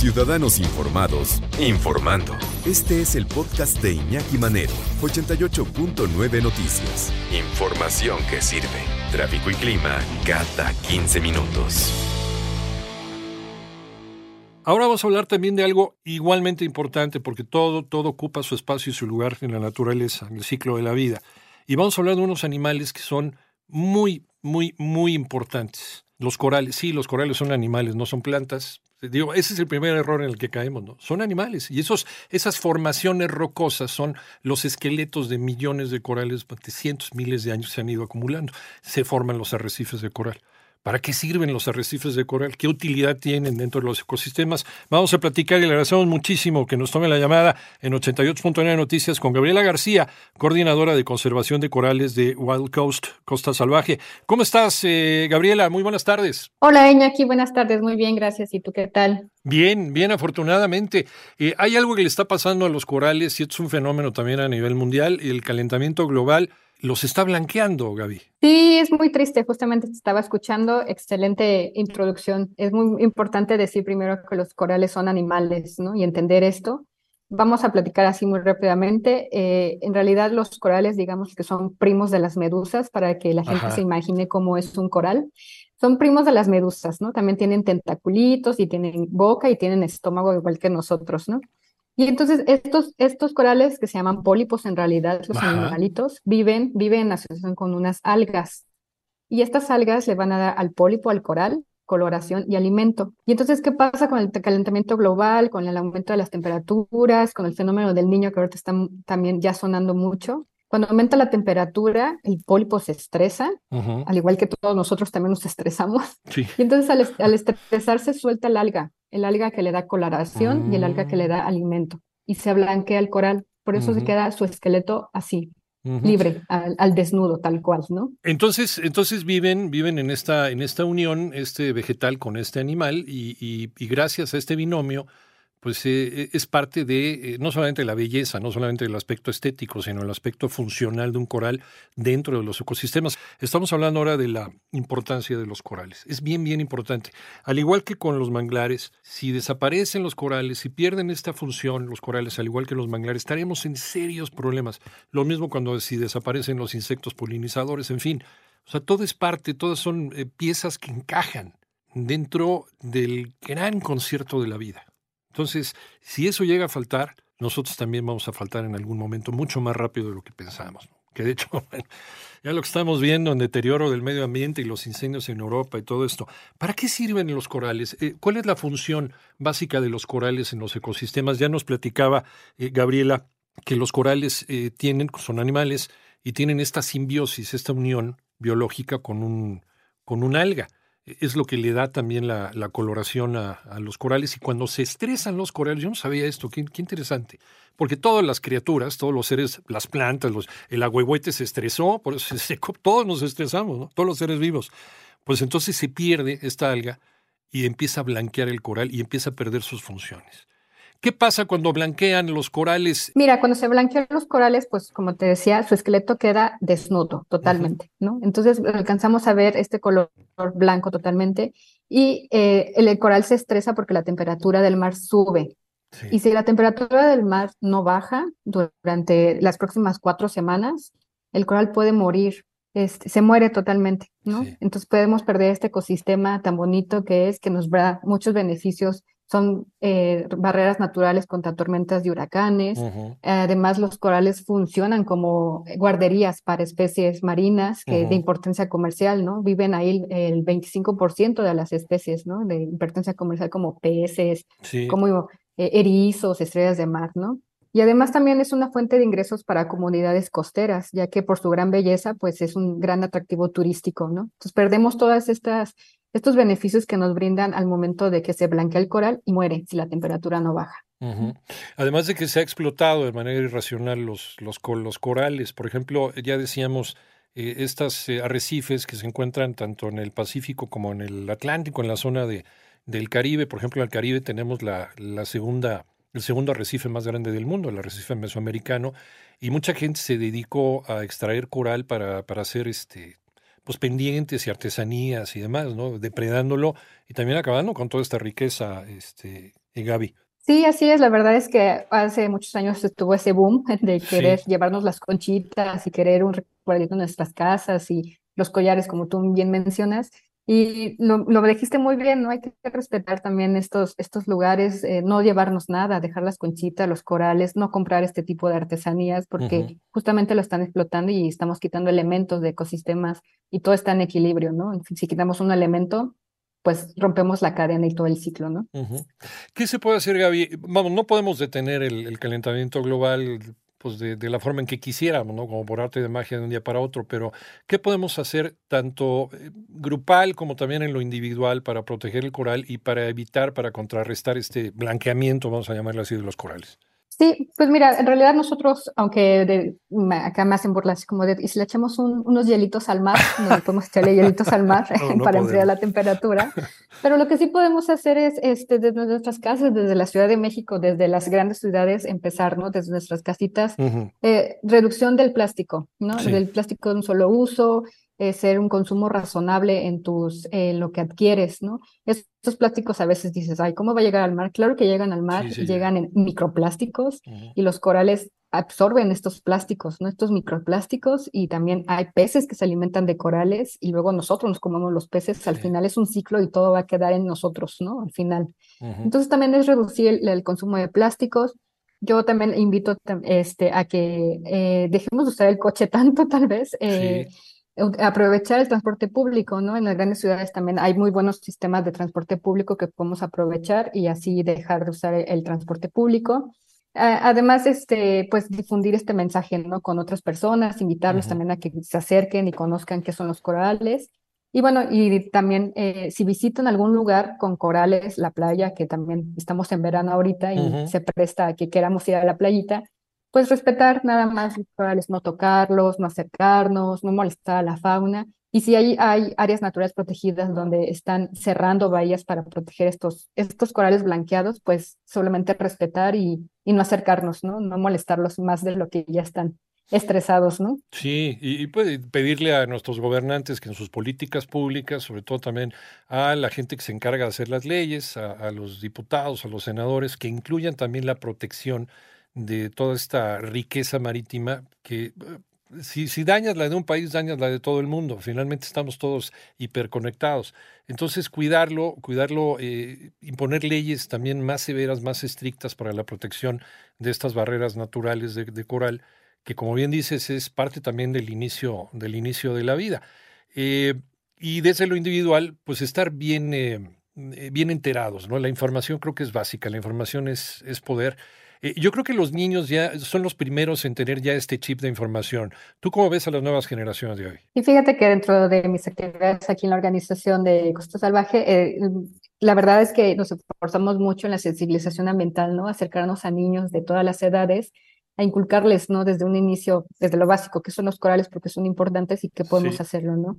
Ciudadanos Informados, informando. Este es el podcast de Iñaki Manero, 88.9 Noticias. Información que sirve. Tráfico y clima cada 15 minutos. Ahora vamos a hablar también de algo igualmente importante, porque todo, todo ocupa su espacio y su lugar en la naturaleza, en el ciclo de la vida. Y vamos a hablar de unos animales que son muy, muy, muy importantes. Los corales, sí, los corales son animales, no son plantas. Digo, ese es el primer error en el que caemos, ¿no? Son animales. Y esos, esas formaciones rocosas son los esqueletos de millones de corales de cientos, miles de años se han ido acumulando. Se forman los arrecifes de coral. ¿Para qué sirven los arrecifes de coral? ¿Qué utilidad tienen dentro de los ecosistemas? Vamos a platicar y le agradecemos muchísimo que nos tome la llamada en 88.9 Noticias con Gabriela García, coordinadora de conservación de corales de Wild Coast, Costa Salvaje. ¿Cómo estás, eh, Gabriela? Muy buenas tardes. Hola, Iñaki. Buenas tardes. Muy bien, gracias. ¿Y tú qué tal? Bien, bien, afortunadamente. Eh, hay algo que le está pasando a los corales y es un fenómeno también a nivel mundial, el calentamiento global los está blanqueando, Gaby. Sí, es muy triste. Justamente te estaba escuchando. Excelente introducción. Es muy importante decir primero que los corales son animales, ¿no? Y entender esto. Vamos a platicar así muy rápidamente. Eh, en realidad los corales, digamos que son primos de las medusas, para que la gente se imagine cómo es un coral. Son primos de las medusas, ¿no? También tienen tentaculitos y tienen boca y tienen estómago igual que nosotros, ¿no? Y entonces estos, estos corales que se llaman pólipos en realidad, los animalitos, viven, viven en asociación con unas algas. Y estas algas le van a dar al pólipo, al coral, coloración y alimento. Y entonces, ¿qué pasa con el calentamiento global, con el aumento de las temperaturas, con el fenómeno del niño que ahorita está también ya sonando mucho? Cuando aumenta la temperatura, el pólipo se estresa, al igual que todos nosotros también nos estresamos. Y entonces al, al, estresarse suelta el alga, el alga que le da coloración y el alga que le da mm. alimento. Y se blanquea el coral. Por eso se queda su esqueleto así, libre, al, desnudo, tal cual, ¿no? Entonces, entonces viven, viven en esta, en esta unión, este vegetal con este animal, y gracias a este binomio pues eh, es parte de eh, no solamente la belleza, no solamente el aspecto estético, sino el aspecto funcional de un coral dentro de los ecosistemas. Estamos hablando ahora de la importancia de los corales. Es bien, bien importante. Al igual que con los manglares, si desaparecen los corales, si pierden esta función los corales, al igual que los manglares, estaremos en serios problemas. Lo mismo cuando si desaparecen los insectos polinizadores, en fin. O sea, todo es parte, todas son eh, piezas que encajan dentro del gran concierto de la vida. Entonces, si eso llega a faltar, nosotros también vamos a faltar en algún momento mucho más rápido de lo que pensamos. Que de hecho, ya lo que estamos viendo en deterioro del medio ambiente y los incendios en Europa y todo esto. ¿Para qué sirven los corales? Eh, ¿Cuál es la función básica de los corales en los ecosistemas? Ya nos platicaba eh, Gabriela que los corales eh, tienen, son animales y tienen esta simbiosis, esta unión biológica con un, con un alga es lo que le da también la, coloración a, los corales. Y cuando se estresan los corales, yo no sabía esto, qué, interesante. Porque todas las criaturas, todos los seres, las plantas, los, el agüehuete se estresó, se todos nos estresamos, todos los seres vivos. Pues entonces se pierde esta alga y empieza a blanquear el coral y empieza a perder sus funciones. ¿Qué pasa cuando blanquean los corales? Mira, cuando se blanquean los corales, pues como te decía, su esqueleto queda desnudo totalmente, ¿no? Entonces alcanzamos a ver este color blanco totalmente y eh, el coral se estresa porque la temperatura del mar sube. Y si la temperatura del mar no baja durante las próximas cuatro semanas, el coral puede morir, este, se muere totalmente, ¿no? Entonces podemos perder este ecosistema tan bonito que es, que nos da muchos beneficios son eh, barreras naturales contra tormentas de huracanes. Además, los corales funcionan como guarderías para especies marinas que, de importancia comercial, ¿no? Viven ahí el, 25% de las especies, ¿no? De importancia comercial como peces, como eh, erizos, estrellas de mar, ¿no? Y además también es una fuente de ingresos para comunidades costeras, ya que por su gran belleza, pues es un gran atractivo turístico, ¿no? Entonces perdemos todas estas estos beneficios que nos brindan al momento de que se blanquea el coral y muere si la temperatura no baja. Además de que se ha explotado de manera irracional los, los, los corales, por ejemplo, ya decíamos, eh, estas eh, arrecifes que se encuentran tanto en el Pacífico como en el Atlántico, en la zona de, del Caribe, por ejemplo, en el Caribe tenemos la, la segunda, el segundo arrecife más grande del mundo, el arrecife mesoamericano, y mucha gente se dedicó a extraer coral para, para hacer este pues pendientes y artesanías y demás, ¿no? Depredándolo y también acabando con toda esta riqueza este, Gaby. Sí, así es. La verdad es que hace muchos años estuvo ese boom de querer llevarnos las conchitas y querer un recuerdito en nuestras casas y los collares, como tú bien mencionas. Y lo, lo dijiste muy bien, ¿no? Hay que respetar también estos, estos lugares, eh, no llevarnos nada, dejar las conchitas, los corales, no comprar este tipo de artesanías, porque justamente lo están explotando y estamos quitando elementos de ecosistemas y todo está en equilibrio, ¿no? Si quitamos un elemento, pues rompemos la cadena y todo el ciclo, ¿no? ¿Qué se puede hacer, Gaby? Vamos, no podemos detener el, calentamiento global pues de, la forma en que quisiéramos, ¿no? Como por arte de magia de un día para otro, pero ¿qué podemos hacer tanto eh, grupal como también en lo individual para proteger el coral y para evitar, para contrarrestar este blanqueamiento, vamos a llamarlo así, de los corales? Sí, pues mira, en realidad nosotros, aunque de, acá me hacen burlas, como de, y si le echamos unos hielitos al mar, no podemos echarle hielitos al mar para enfriar la temperatura, pero lo que sí podemos hacer es, este, desde nuestras casas, desde la Ciudad de México, desde las grandes ciudades, empezar, ¿no? Desde nuestras casitas, eh, reducción del plástico, ¿no? Del plástico de un solo uso, eh, ser un consumo razonable en tus, eh, lo que adquieres, ¿no? Estos plásticos a veces dices, ay, ¿cómo va a llegar al mar? Claro que llegan al mar, llegan en microplásticos y los corales absorben estos plásticos, ¿no? Estos microplásticos y también hay peces que se alimentan de corales y luego nosotros nos comemos los peces, al final es un ciclo y todo va a quedar en nosotros, ¿no? Al final. Entonces también es reducir el, consumo de plásticos. Yo también invito este, a que eh, dejemos de usar el coche tanto, tal vez. Eh, aprovechar el transporte público, ¿no? En las grandes ciudades también hay muy buenos sistemas de transporte público que podemos aprovechar y así dejar de usar el, transporte público. además, este, pues difundir este mensaje, ¿no? Con otras personas, invitarlos también a que se acerquen y conozcan qué son los corales. Y bueno, y también eh, si visitan algún lugar con corales, la playa, que también estamos en verano ahorita y se presta a que queramos ir a la playita, pues respetar nada más los corales, no tocarlos, no acercarnos, no molestar a la fauna. Y si hay, hay áreas naturales protegidas donde están cerrando bahías para proteger estos, estos corales blanqueados, pues solamente respetar y, y no acercarnos, ¿no? No molestarlos más de lo que ya están estresados, ¿no? Sí, y, puede pedirle a nuestros gobernantes que en sus políticas públicas, sobre todo también a la gente que se encarga de hacer las leyes, a, a los diputados, a los senadores, que incluyan también la protección de toda esta riqueza marítima que eh, si, si, dañas la de un país, dañas la de todo el mundo. Finalmente estamos todos hiperconectados. Entonces, cuidarlo, cuidarlo, eh, imponer leyes también más severas, más estrictas para la protección de estas barreras naturales de, coral, que como bien dices, es parte también del inicio, del inicio de la vida. Eh, y desde lo individual, pues estar bien, bien enterados, ¿no? La información creo que es básica, la información es, es poder. Eh, yo creo que los niños ya son los primeros en tener ya este chip de información. ¿Tú cómo ves a las nuevas generaciones de hoy? Y fíjate que dentro de mis actividades aquí en la organización de Costa Salvaje, eh, la verdad es que nos esforzamos mucho en la sensibilización ambiental, ¿no? Acercarnos a niños de todas las edades a inculcarles, ¿no? Desde un inicio, desde lo básico, que son los corales, porque son importantes y que podemos hacerlo, ¿no?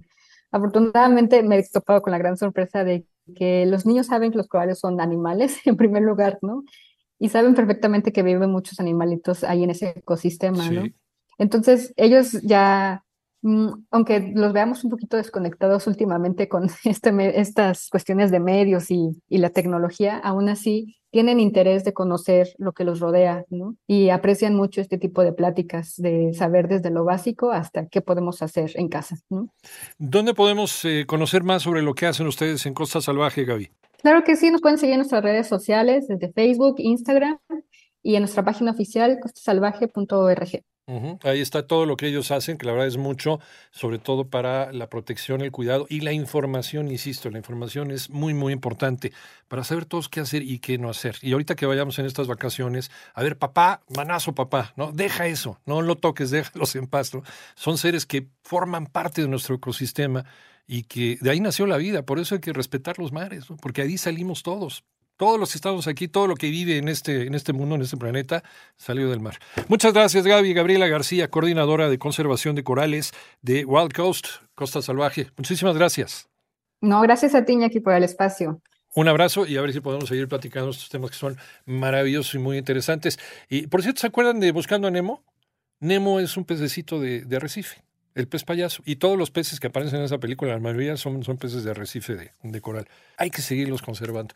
Afortunadamente me he topado con la gran sorpresa de que los niños saben que los corales son animales, en primer lugar, ¿no? Y saben perfectamente que viven muchos animalitos ahí en ese ecosistema, ¿no? Entonces, ellos ya, mm, aunque los veamos un poquito desconectados últimamente con este, estas cuestiones de medios y, y, la tecnología, aún así tienen interés de conocer lo que los rodea, ¿no? Y aprecian mucho este tipo de pláticas, de saber desde lo básico hasta qué podemos hacer en casa, ¿no? ¿Dónde podemos eh, conocer más sobre lo que hacen ustedes en Costa Salvaje, Gaby? Claro que sí, nos pueden seguir en nuestras redes sociales, desde Facebook, Instagram y en nuestra página oficial costasalvaje.org. Ahí está todo lo que ellos hacen, que la verdad es mucho, sobre todo para la protección, el cuidado y la información, insisto, la información es muy, muy importante para saber todos qué hacer y qué no hacer. Y ahorita que vayamos en estas vacaciones, a ver, papá, manazo papá, ¿no? Deja eso, no lo toques, déjalos en paz, Son seres que forman parte de nuestro ecosistema y que de ahí nació la vida, por eso hay que respetar los mares, porque ahí salimos todos. Todos los que estamos aquí, todo lo que vive en este, en este mundo, en este planeta, salió del mar. Muchas gracias, Gaby. Gabriela García, coordinadora de conservación de corales de Wild Coast, Costa Salvaje. Muchísimas gracias. No, gracias a ti, Iñaki, por el espacio. Un abrazo y a ver si podemos seguir platicando estos temas que son maravillosos y muy interesantes. Y por cierto, ¿se acuerdan de Buscando a Nemo? Nemo es un pececito de, de arrecife. El pez payaso. Y todos los peces que aparecen en esa película, la mayoría son, son peces de arrecife de, de coral. Hay que seguirlos conservando.